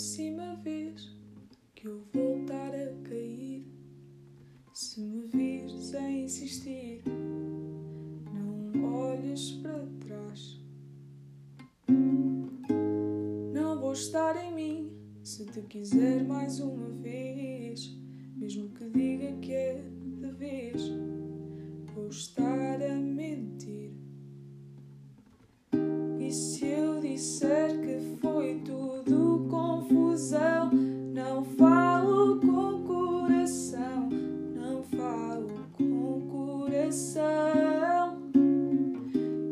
próxima vez que eu voltar a cair, se me vires a insistir, não olhes para trás. Não vou estar em mim se te quiser mais uma vez, mesmo que diga que é de vez, vou estar. Coração.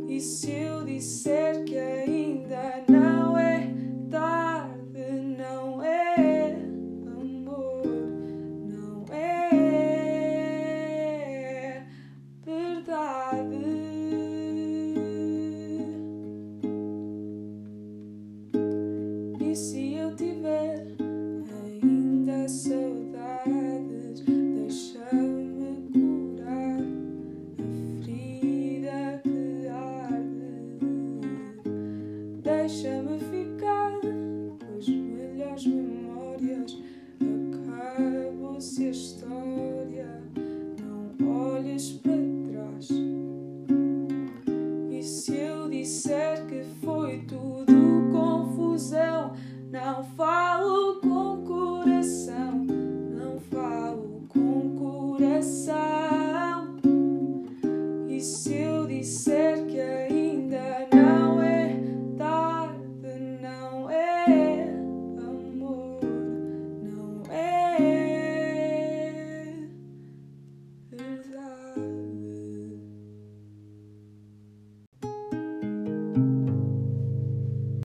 E se eu disser que ainda não é tarde, não é amor, não é verdade. E se eu tiver deixa-me ficar, pois melhores memórias acabam-se a história. Não olhes para trás. E se eu disser que foi tudo confusão, não falo com coração, não falo com coração. E se eu disser